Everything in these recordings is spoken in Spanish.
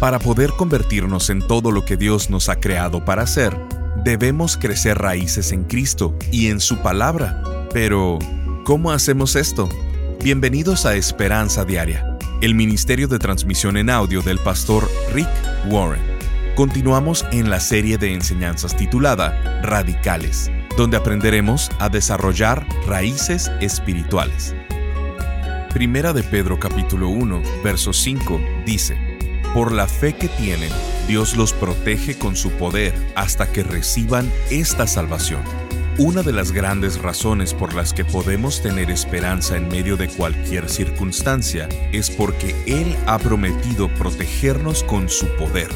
Para poder convertirnos en todo lo que Dios nos ha creado para ser, debemos crecer raíces en Cristo y en su palabra. Pero, ¿cómo hacemos esto? Bienvenidos a Esperanza Diaria, el ministerio de transmisión en audio del pastor Rick Warren. Continuamos en la serie de enseñanzas titulada Radicales, donde aprenderemos a desarrollar raíces espirituales. Primera de Pedro capítulo 1, verso 5 dice, Por la fe que tienen, Dios los protege con su poder hasta que reciban esta salvación. Una de las grandes razones por las que podemos tener esperanza en medio de cualquier circunstancia es porque Él ha prometido protegernos con su poder.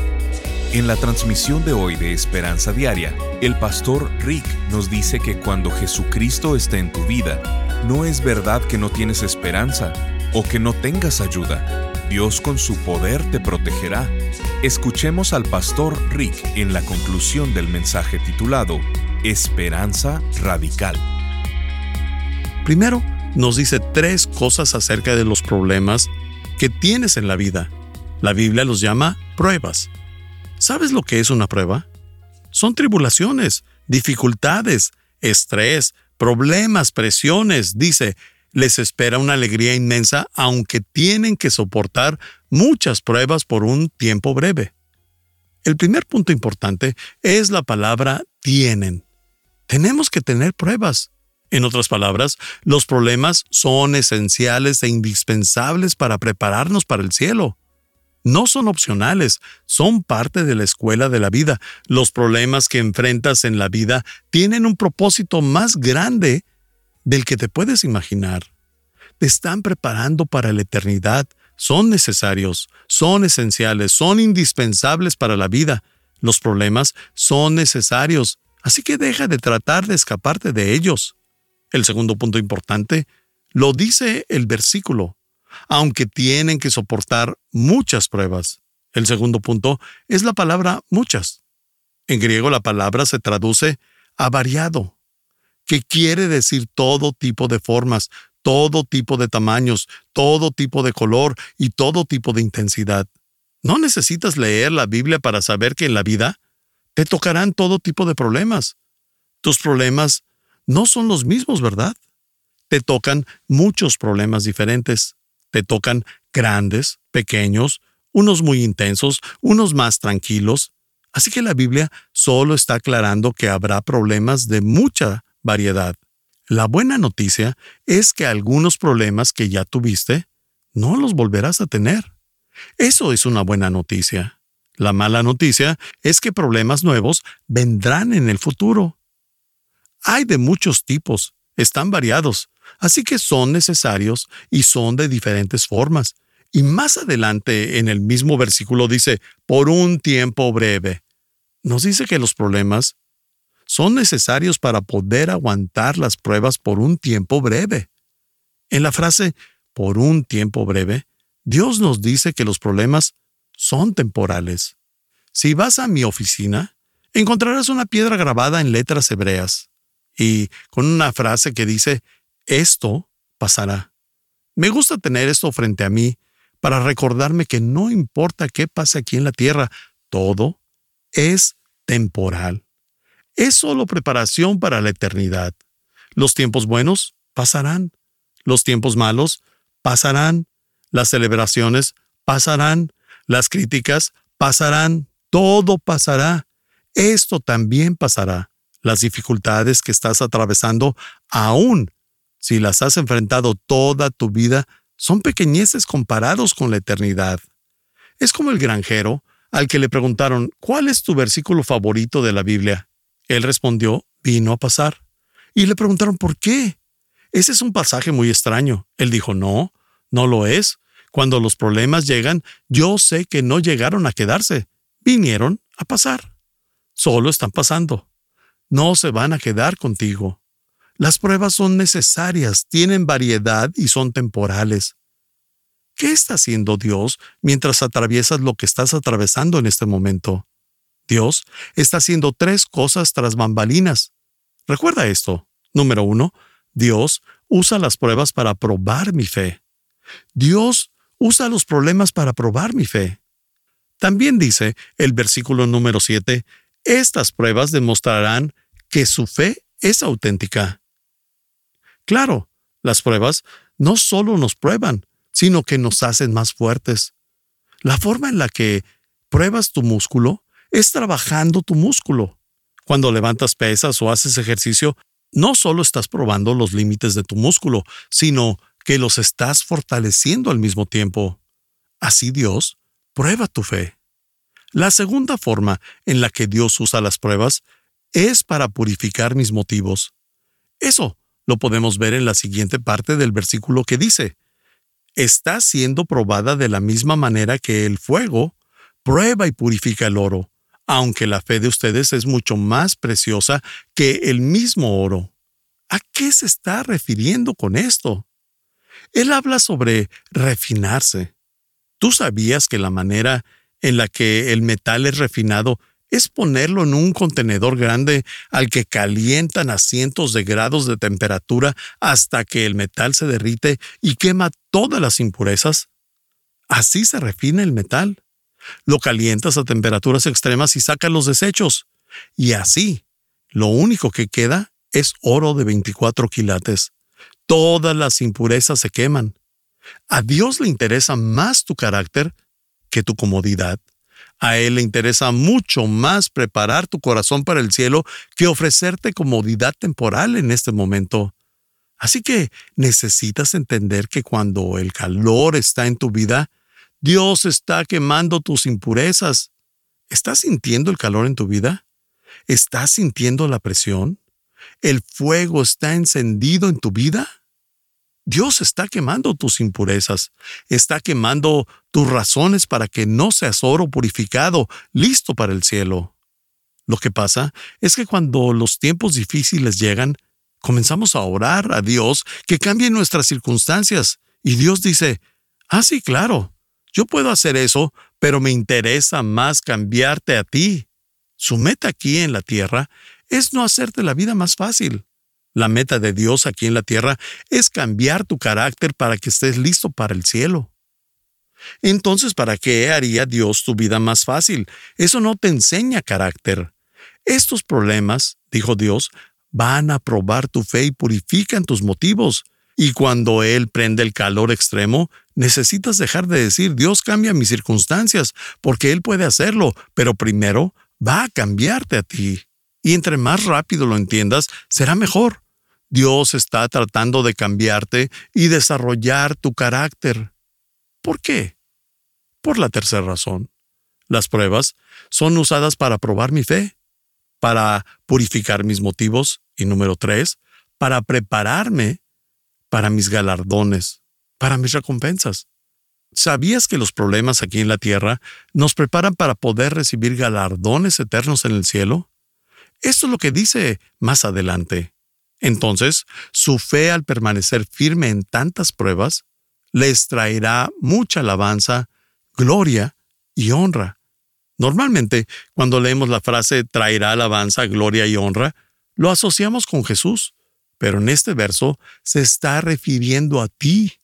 En la transmisión de hoy de Esperanza Diaria, el pastor Rick nos dice que cuando Jesucristo está en tu vida, no es verdad que no tienes esperanza o que no tengas ayuda. Dios con su poder te protegerá. Escuchemos al pastor Rick en la conclusión del mensaje titulado Esperanza Radical. Primero, nos dice tres cosas acerca de los problemas que tienes en la vida. La Biblia los llama pruebas. ¿Sabes lo que es una prueba? Son tribulaciones, dificultades, estrés, problemas, presiones, dice, les espera una alegría inmensa aunque tienen que soportar muchas pruebas por un tiempo breve. El primer punto importante es la palabra tienen. Tenemos que tener pruebas. En otras palabras, los problemas son esenciales e indispensables para prepararnos para el cielo no son opcionales, son parte de la escuela de la vida. Los problemas que enfrentas en la vida tienen un propósito más grande del que te puedes imaginar. Te están preparando para la eternidad, son necesarios, son esenciales, son indispensables para la vida. Los problemas son necesarios, así que deja de tratar de escaparte de ellos. El segundo punto importante lo dice el versículo aunque tienen que soportar muchas pruebas. El segundo punto es la palabra muchas. En griego la palabra se traduce a variado, que quiere decir todo tipo de formas, todo tipo de tamaños, todo tipo de color y todo tipo de intensidad. No necesitas leer la Biblia para saber que en la vida te tocarán todo tipo de problemas. Tus problemas no son los mismos, ¿verdad? Te tocan muchos problemas diferentes. Te tocan grandes, pequeños, unos muy intensos, unos más tranquilos. Así que la Biblia solo está aclarando que habrá problemas de mucha variedad. La buena noticia es que algunos problemas que ya tuviste no los volverás a tener. Eso es una buena noticia. La mala noticia es que problemas nuevos vendrán en el futuro. Hay de muchos tipos, están variados, Así que son necesarios y son de diferentes formas. Y más adelante en el mismo versículo dice, por un tiempo breve. Nos dice que los problemas son necesarios para poder aguantar las pruebas por un tiempo breve. En la frase por un tiempo breve, Dios nos dice que los problemas son temporales. Si vas a mi oficina, encontrarás una piedra grabada en letras hebreas y con una frase que dice, esto pasará. Me gusta tener esto frente a mí para recordarme que no importa qué pase aquí en la tierra, todo es temporal. Es solo preparación para la eternidad. Los tiempos buenos pasarán. Los tiempos malos pasarán. Las celebraciones pasarán. Las críticas pasarán. Todo pasará. Esto también pasará. Las dificultades que estás atravesando aún si las has enfrentado toda tu vida, son pequeñeces comparados con la eternidad. Es como el granjero al que le preguntaron, ¿cuál es tu versículo favorito de la Biblia? Él respondió, vino a pasar. Y le preguntaron, ¿por qué? Ese es un pasaje muy extraño. Él dijo, no, no lo es. Cuando los problemas llegan, yo sé que no llegaron a quedarse, vinieron a pasar. Solo están pasando. No se van a quedar contigo. Las pruebas son necesarias, tienen variedad y son temporales. ¿Qué está haciendo Dios mientras atraviesas lo que estás atravesando en este momento? Dios está haciendo tres cosas tras bambalinas. Recuerda esto. Número uno, Dios usa las pruebas para probar mi fe. Dios usa los problemas para probar mi fe. También dice el versículo número 7, estas pruebas demostrarán que su fe es auténtica. Claro, las pruebas no solo nos prueban, sino que nos hacen más fuertes. La forma en la que pruebas tu músculo es trabajando tu músculo. Cuando levantas pesas o haces ejercicio, no solo estás probando los límites de tu músculo, sino que los estás fortaleciendo al mismo tiempo. Así Dios prueba tu fe. La segunda forma en la que Dios usa las pruebas es para purificar mis motivos. Eso lo podemos ver en la siguiente parte del versículo que dice, está siendo probada de la misma manera que el fuego prueba y purifica el oro, aunque la fe de ustedes es mucho más preciosa que el mismo oro. ¿A qué se está refiriendo con esto? Él habla sobre refinarse. ¿Tú sabías que la manera en la que el metal es refinado es ponerlo en un contenedor grande al que calientan a cientos de grados de temperatura hasta que el metal se derrite y quema todas las impurezas? Así se refina el metal. Lo calientas a temperaturas extremas y sacas los desechos. Y así, lo único que queda es oro de 24 quilates. Todas las impurezas se queman. A Dios le interesa más tu carácter que tu comodidad. A Él le interesa mucho más preparar tu corazón para el cielo que ofrecerte comodidad temporal en este momento. Así que necesitas entender que cuando el calor está en tu vida, Dios está quemando tus impurezas. ¿Estás sintiendo el calor en tu vida? ¿Estás sintiendo la presión? ¿El fuego está encendido en tu vida? Dios está quemando tus impurezas, está quemando tus razones para que no seas oro purificado, listo para el cielo. Lo que pasa es que cuando los tiempos difíciles llegan, comenzamos a orar a Dios que cambie nuestras circunstancias. Y Dios dice, ah, sí, claro, yo puedo hacer eso, pero me interesa más cambiarte a ti. Su meta aquí en la tierra es no hacerte la vida más fácil. La meta de Dios aquí en la tierra es cambiar tu carácter para que estés listo para el cielo. Entonces, ¿para qué haría Dios tu vida más fácil? Eso no te enseña carácter. Estos problemas, dijo Dios, van a probar tu fe y purifican tus motivos. Y cuando Él prende el calor extremo, necesitas dejar de decir, Dios cambia mis circunstancias, porque Él puede hacerlo, pero primero va a cambiarte a ti. Y entre más rápido lo entiendas, será mejor. Dios está tratando de cambiarte y desarrollar tu carácter. ¿Por qué? Por la tercera razón. Las pruebas son usadas para probar mi fe, para purificar mis motivos y número tres, para prepararme para mis galardones, para mis recompensas. ¿Sabías que los problemas aquí en la tierra nos preparan para poder recibir galardones eternos en el cielo? Esto es lo que dice más adelante. Entonces, su fe al permanecer firme en tantas pruebas les traerá mucha alabanza, gloria y honra. Normalmente, cuando leemos la frase traerá alabanza, gloria y honra, lo asociamos con Jesús, pero en este verso se está refiriendo a ti.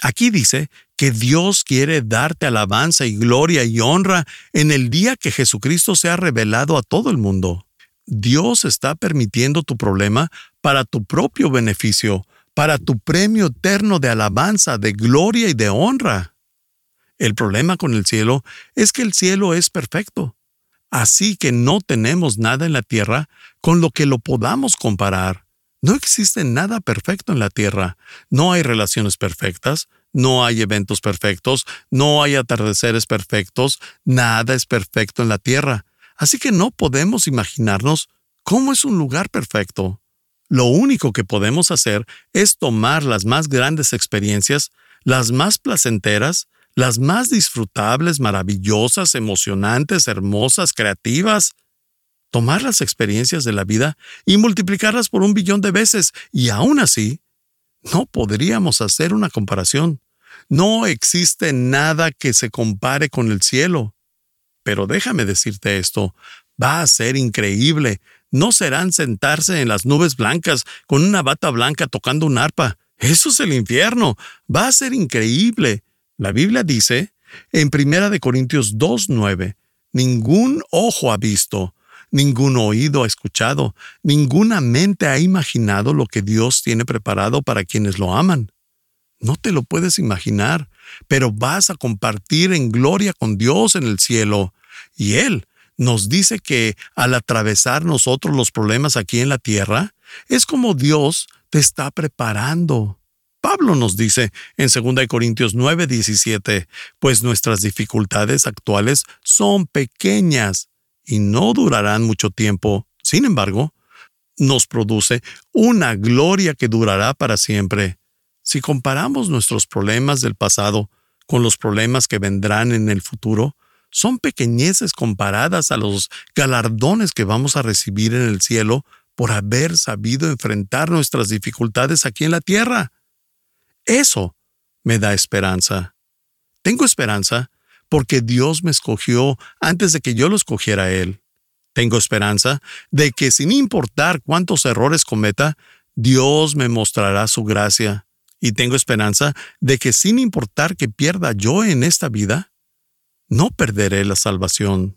Aquí dice que Dios quiere darte alabanza y gloria y honra en el día que Jesucristo sea revelado a todo el mundo. Dios está permitiendo tu problema para tu propio beneficio, para tu premio eterno de alabanza, de gloria y de honra. El problema con el cielo es que el cielo es perfecto, así que no tenemos nada en la tierra con lo que lo podamos comparar. No existe nada perfecto en la tierra, no hay relaciones perfectas, no hay eventos perfectos, no hay atardeceres perfectos, nada es perfecto en la tierra. Así que no podemos imaginarnos cómo es un lugar perfecto. Lo único que podemos hacer es tomar las más grandes experiencias, las más placenteras, las más disfrutables, maravillosas, emocionantes, hermosas, creativas, tomar las experiencias de la vida y multiplicarlas por un billón de veces, y aún así, no podríamos hacer una comparación. No existe nada que se compare con el cielo. Pero déjame decirte esto, va a ser increíble. No serán sentarse en las nubes blancas con una bata blanca tocando un arpa. Eso es el infierno. Va a ser increíble. La Biblia dice En 1 Corintios 2.9, ningún ojo ha visto, ningún oído ha escuchado, ninguna mente ha imaginado lo que Dios tiene preparado para quienes lo aman. No te lo puedes imaginar, pero vas a compartir en gloria con Dios en el cielo. Y Él nos dice que al atravesar nosotros los problemas aquí en la tierra, es como Dios te está preparando. Pablo nos dice en 2 Corintios 9, 17, pues nuestras dificultades actuales son pequeñas y no durarán mucho tiempo. Sin embargo, nos produce una gloria que durará para siempre. Si comparamos nuestros problemas del pasado con los problemas que vendrán en el futuro, son pequeñeces comparadas a los galardones que vamos a recibir en el cielo por haber sabido enfrentar nuestras dificultades aquí en la tierra. Eso me da esperanza. Tengo esperanza porque Dios me escogió antes de que yo lo escogiera a Él. Tengo esperanza de que sin importar cuántos errores cometa, Dios me mostrará su gracia. Y tengo esperanza de que sin importar que pierda yo en esta vida, no perderé la salvación.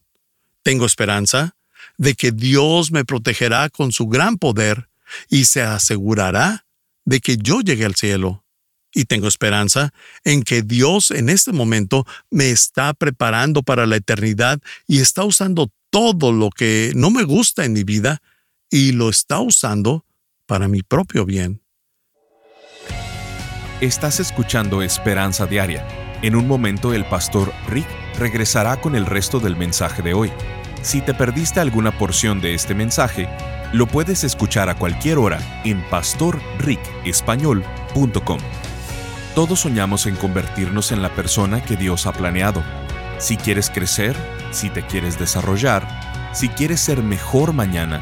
Tengo esperanza de que Dios me protegerá con su gran poder y se asegurará de que yo llegue al cielo. Y tengo esperanza en que Dios en este momento me está preparando para la eternidad y está usando todo lo que no me gusta en mi vida y lo está usando para mi propio bien. Estás escuchando Esperanza Diaria. En un momento el pastor Rick regresará con el resto del mensaje de hoy. Si te perdiste alguna porción de este mensaje, lo puedes escuchar a cualquier hora en pastorricespañol.com. Todos soñamos en convertirnos en la persona que Dios ha planeado. Si quieres crecer, si te quieres desarrollar, si quieres ser mejor mañana,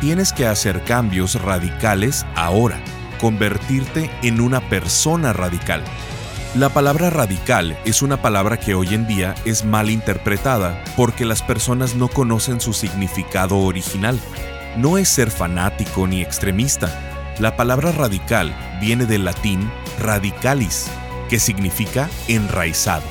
tienes que hacer cambios radicales ahora, convertirte en una persona radical. La palabra radical es una palabra que hoy en día es mal interpretada porque las personas no conocen su significado original. No es ser fanático ni extremista. La palabra radical viene del latín radicalis, que significa enraizado.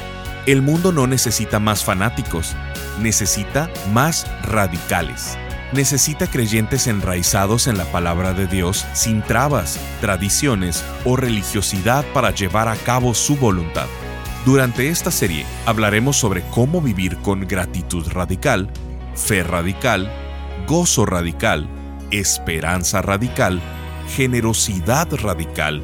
El mundo no necesita más fanáticos, necesita más radicales necesita creyentes enraizados en la palabra de Dios sin trabas, tradiciones o religiosidad para llevar a cabo su voluntad. Durante esta serie hablaremos sobre cómo vivir con gratitud radical, fe radical, gozo radical, esperanza radical, generosidad radical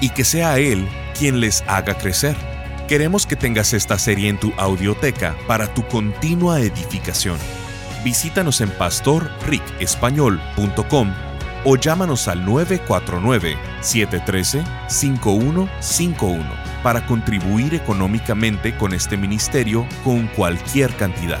y que sea Él quien les haga crecer Queremos que tengas esta serie en tu audioteca para tu continua edificación. Visítanos en pastorricespañol.com o llámanos al 949-713-5151 para contribuir económicamente con este ministerio con cualquier cantidad.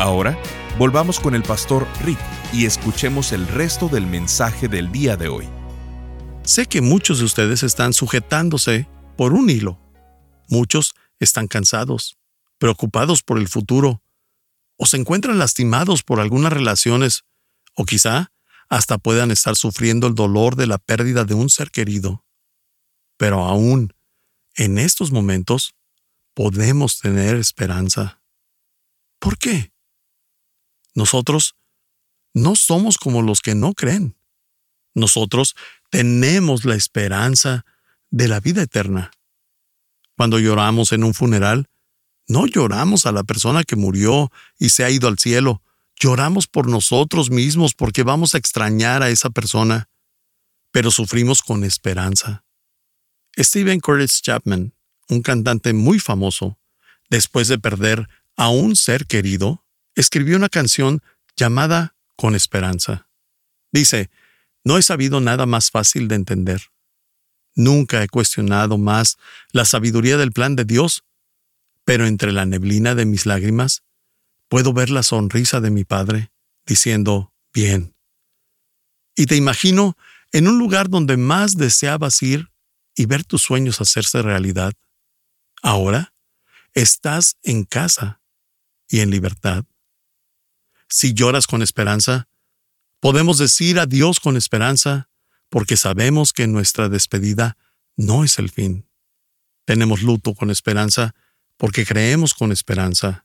Ahora, volvamos con el pastor Rick y escuchemos el resto del mensaje del día de hoy. Sé que muchos de ustedes están sujetándose por un hilo. Muchos están cansados, preocupados por el futuro, o se encuentran lastimados por algunas relaciones, o quizá hasta puedan estar sufriendo el dolor de la pérdida de un ser querido. Pero aún, en estos momentos, podemos tener esperanza. ¿Por qué? Nosotros no somos como los que no creen. Nosotros tenemos la esperanza de la vida eterna. Cuando lloramos en un funeral, No lloramos a la persona que murió y se ha ido al cielo. Lloramos por nosotros mismos porque vamos a extrañar a esa persona. Pero sufrimos con esperanza. Stephen Curtis Chapman, un cantante muy famoso, después de perder a un ser querido, escribió una canción llamada Con Esperanza. Dice, no he sabido nada más fácil de entender. Nunca he cuestionado más la sabiduría del plan de Dios, pero entre la neblina de mis lágrimas puedo ver la sonrisa de mi Padre, diciendo, bien. Y te imagino en un lugar donde más deseabas ir y ver tus sueños hacerse realidad. Ahora estás en casa y en libertad. Si lloras con esperanza, podemos decir adiós con esperanza porque sabemos que nuestra despedida no es el fin. Tenemos luto con esperanza porque creemos con esperanza.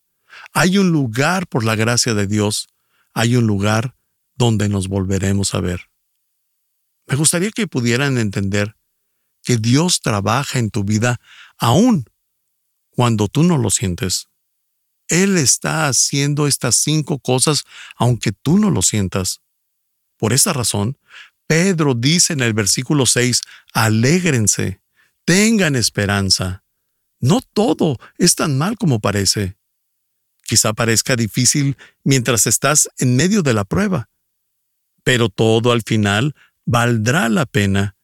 Hay un lugar por la gracia de Dios, hay un lugar donde nos volveremos a ver. Me gustaría que pudieran entender que Dios trabaja en tu vida aún cuando tú no lo sientes. Él está haciendo estas cinco cosas aunque tú no lo sientas. Por esa razón, Pedro dice en el versículo 6, alégrense, tengan esperanza. No todo es tan mal como parece. Quizá parezca difícil mientras estás en medio de la prueba, pero todo al final valdrá la pena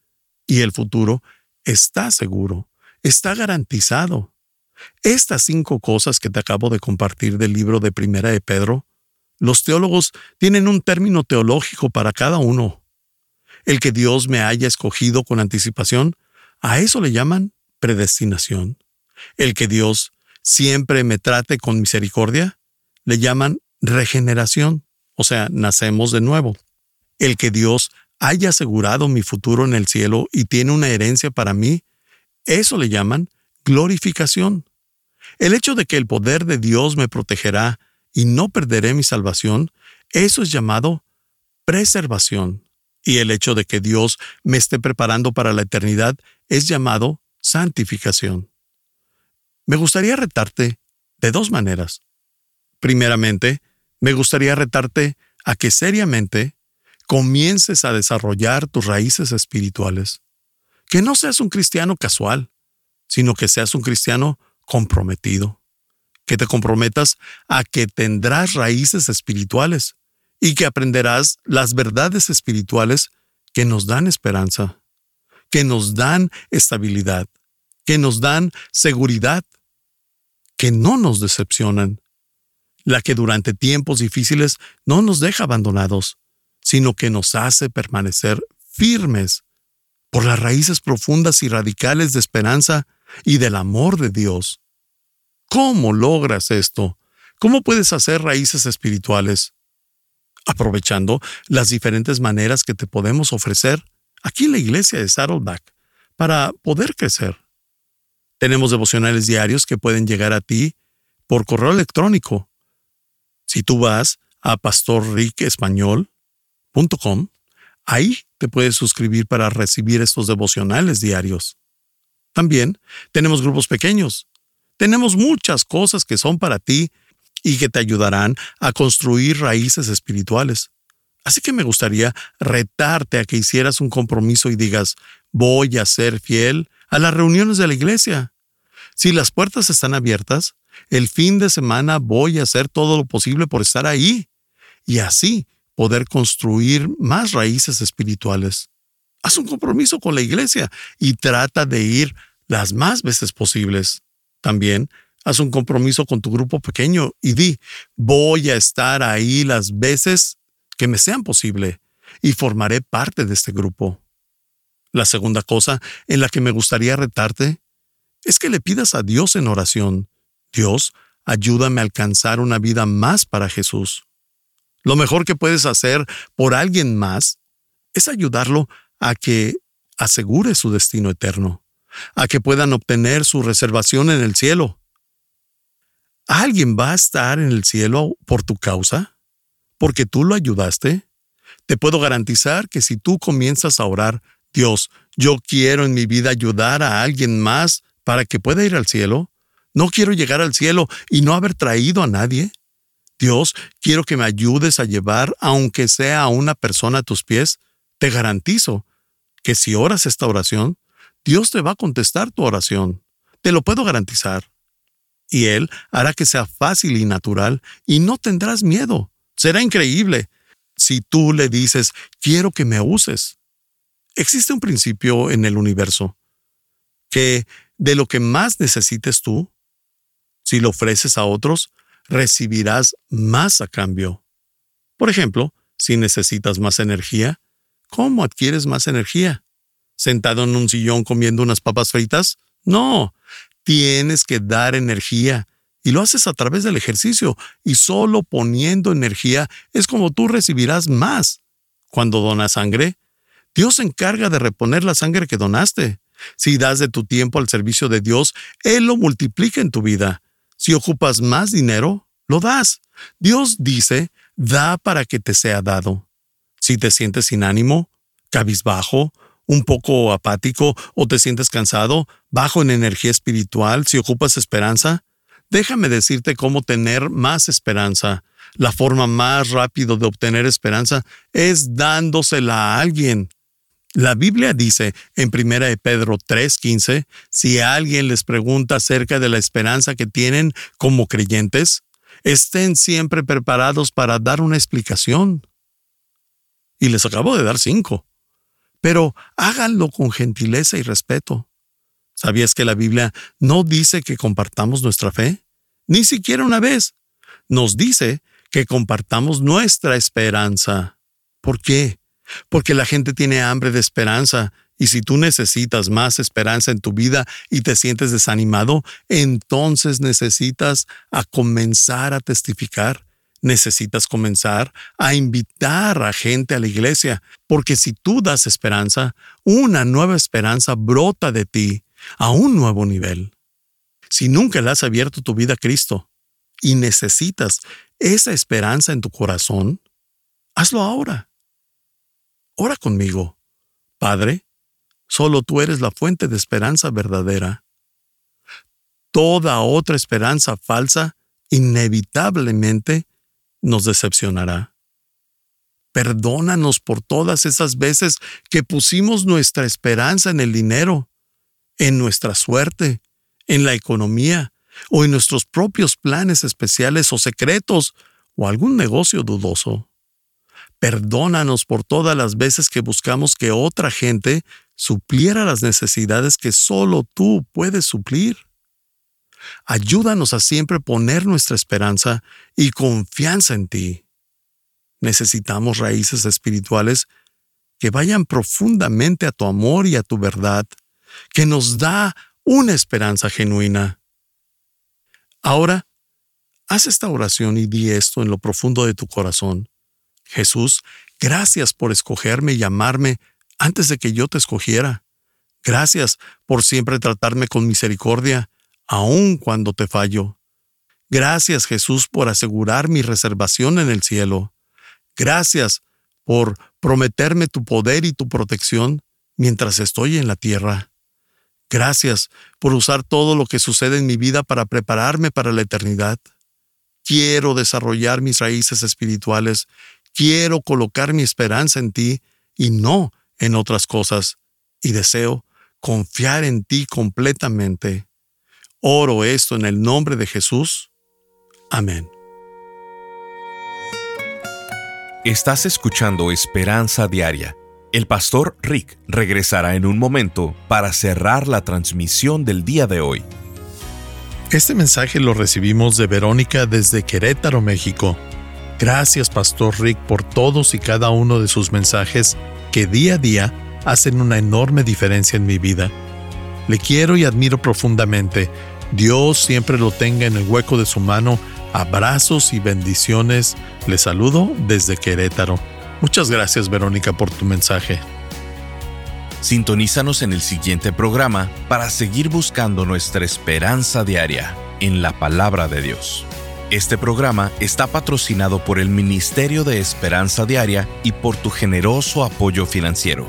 y el futuro está seguro, está garantizado. Estas cinco cosas que te acabo de compartir del libro de Primera de Pedro, los teólogos tienen un término teológico para cada uno el que Dios me haya escogido con anticipación, a eso le llaman predestinación. El que Dios siempre me trate con misericordia, le llaman regeneración, o sea, nacemos de nuevo. El que Dios haya asegurado mi futuro en el cielo y tiene una herencia para mí, eso le llaman glorificación. El hecho de que el poder de Dios me protegerá y no perderé mi salvación, eso es llamado preservación y el hecho de que Dios me esté preparando para la eternidad es llamado santificación. Me gustaría retarte de dos maneras. Primeramente, me gustaría retarte a que seriamente comiences a desarrollar tus raíces espirituales. Que no seas un cristiano casual, sino que seas un cristiano comprometido. Que te comprometas a que tendrás raíces espirituales y que aprenderás las verdades espirituales que nos dan esperanza, que nos dan estabilidad, que nos dan seguridad, que no nos decepcionan, la que durante tiempos difíciles no nos deja abandonados, sino que nos hace permanecer firmes por las raíces profundas y radicales de esperanza y del amor de Dios. ¿Cómo logras esto? ¿Cómo puedes hacer raíces espirituales? aprovechando las diferentes maneras que te podemos ofrecer aquí en la iglesia de Saddleback para poder crecer. Tenemos devocionales diarios que pueden llegar a ti por correo electrónico. Si tú vas a pastorricespañol.com, ahí te puedes suscribir para recibir estos devocionales diarios. También tenemos grupos pequeños. Tenemos muchas cosas que son para ti y que te ayudarán a construir raíces espirituales. Así que me gustaría retarte a que hicieras un compromiso y digas, voy a ser fiel a las reuniones de la iglesia. Si las puertas están abiertas, el fin de semana voy a hacer todo lo posible por estar ahí y así poder construir más raíces espirituales. Haz un compromiso con la iglesia y trata de ir las más veces posibles. También Haz un compromiso con tu grupo pequeño y di, voy a estar ahí las veces que me sean posible y formaré parte de este grupo. La segunda cosa en la que me gustaría retarte es que le pidas a Dios en oración, Dios, ayúdame a alcanzar una vida más para Jesús. Lo mejor que puedes hacer por alguien más es ayudarlo a que asegure su destino eterno, a que puedan obtener su reservación en el cielo ¿Alguien va a estar en el cielo por tu causa? ¿Porque tú lo ayudaste? Te puedo garantizar que si tú comienzas a orar, Dios, yo quiero en mi vida ayudar a alguien más para que pueda ir al cielo, No quiero llegar al cielo y no haber traído a nadie. Dios, quiero que me ayudes a llevar, aunque sea a una persona a tus pies. Te garantizo que si oras esta oración, Dios te va a contestar tu oración. Te lo puedo garantizar. Y Él hará que sea fácil y natural y no tendrás miedo. Será increíble si tú le dices, quiero que me uses. Existe un principio en el universo que de lo que más necesites tú, si lo ofreces a otros, recibirás más a cambio. Por ejemplo, si necesitas más energía, ¿cómo adquieres más energía? ¿Sentado en un sillón comiendo unas papas fritas? No, tienes que dar energía. Y lo haces a través del ejercicio. Y solo poniendo energía es como tú recibirás más. Cuando donas sangre, Dios se encarga de reponer la sangre que donaste. Si das de tu tiempo al servicio de Dios, Él lo multiplica en tu vida. Si ocupas más dinero, lo das. Dios dice, da para que te sea dado. Si te sientes sin ánimo, cabizbajo, un poco apático o te sientes cansado, bajo en energía espiritual, si ocupas esperanza, déjame decirte cómo tener más esperanza. La forma más rápida de obtener esperanza es dándosela a alguien. La Biblia dice en 1 Pedro 3:15, si alguien les pregunta acerca de la esperanza que tienen como creyentes, estén siempre preparados para dar una explicación. Y les acabo de dar cinco. Pero háganlo con gentileza y respeto. ¿Sabías que la Biblia no dice que compartamos nuestra fe? Ni siquiera una vez. Nos dice que compartamos nuestra esperanza. ¿Por qué? porque la gente tiene hambre de esperanza. Y si tú necesitas más esperanza en tu vida y te sientes desanimado, entonces necesitas a comenzar a testificar. Necesitas comenzar a invitar a gente a la iglesia, porque si tú das esperanza, una nueva esperanza brota de ti a un nuevo nivel. Si nunca le has abierto tu vida a Cristo y necesitas esa esperanza en tu corazón, hazlo ahora. Ora conmigo. Padre, solo tú eres la fuente de esperanza verdadera. Toda otra esperanza falsa inevitablemente nos decepcionará. Perdónanos por todas esas veces que pusimos nuestra esperanza en el dinero, en nuestra suerte, en la economía o en nuestros propios planes especiales o secretos o algún negocio dudoso. Perdónanos por todas las veces que buscamos que otra gente supliera las necesidades que solo tú puedes suplir. Ayúdanos a siempre poner nuestra esperanza y confianza en ti. Necesitamos raíces espirituales que vayan profundamente a tu amor y a tu verdad, que nos da una esperanza genuina. Ahora, haz esta oración y di esto en lo profundo de tu corazón. Jesús, gracias por escogerme y llamarme antes de que yo te escogiera. Gracias por siempre tratarme con misericordia, aun cuando te fallo. Gracias Jesús por asegurar mi reservación en el cielo. Gracias por prometerme tu poder y tu protección mientras estoy en la tierra. Gracias por usar todo lo que sucede en mi vida para prepararme para la eternidad. Quiero desarrollar mis raíces espirituales Quiero colocar mi esperanza en ti y no en otras cosas, y deseo confiar en ti completamente. Oro esto en el nombre de Jesús. Amén. Estás escuchando Esperanza Diaria. El pastor Rick regresará en un momento para cerrar la transmisión del día de hoy. Este mensaje lo recibimos de Verónica desde Querétaro, México. Gracias, Pastor Rick, por todos y cada uno de sus mensajes que día a día hacen una enorme diferencia en mi vida. Le quiero y admiro profundamente. Dios siempre lo tenga en el hueco de su mano. Abrazos y bendiciones. Le saludo desde Querétaro. Muchas gracias, Verónica, por tu mensaje. Sintonízanos en el siguiente programa para seguir buscando nuestra esperanza diaria en la palabra de Dios. Este programa está patrocinado por el Ministerio de Esperanza Diaria y por tu generoso apoyo financiero.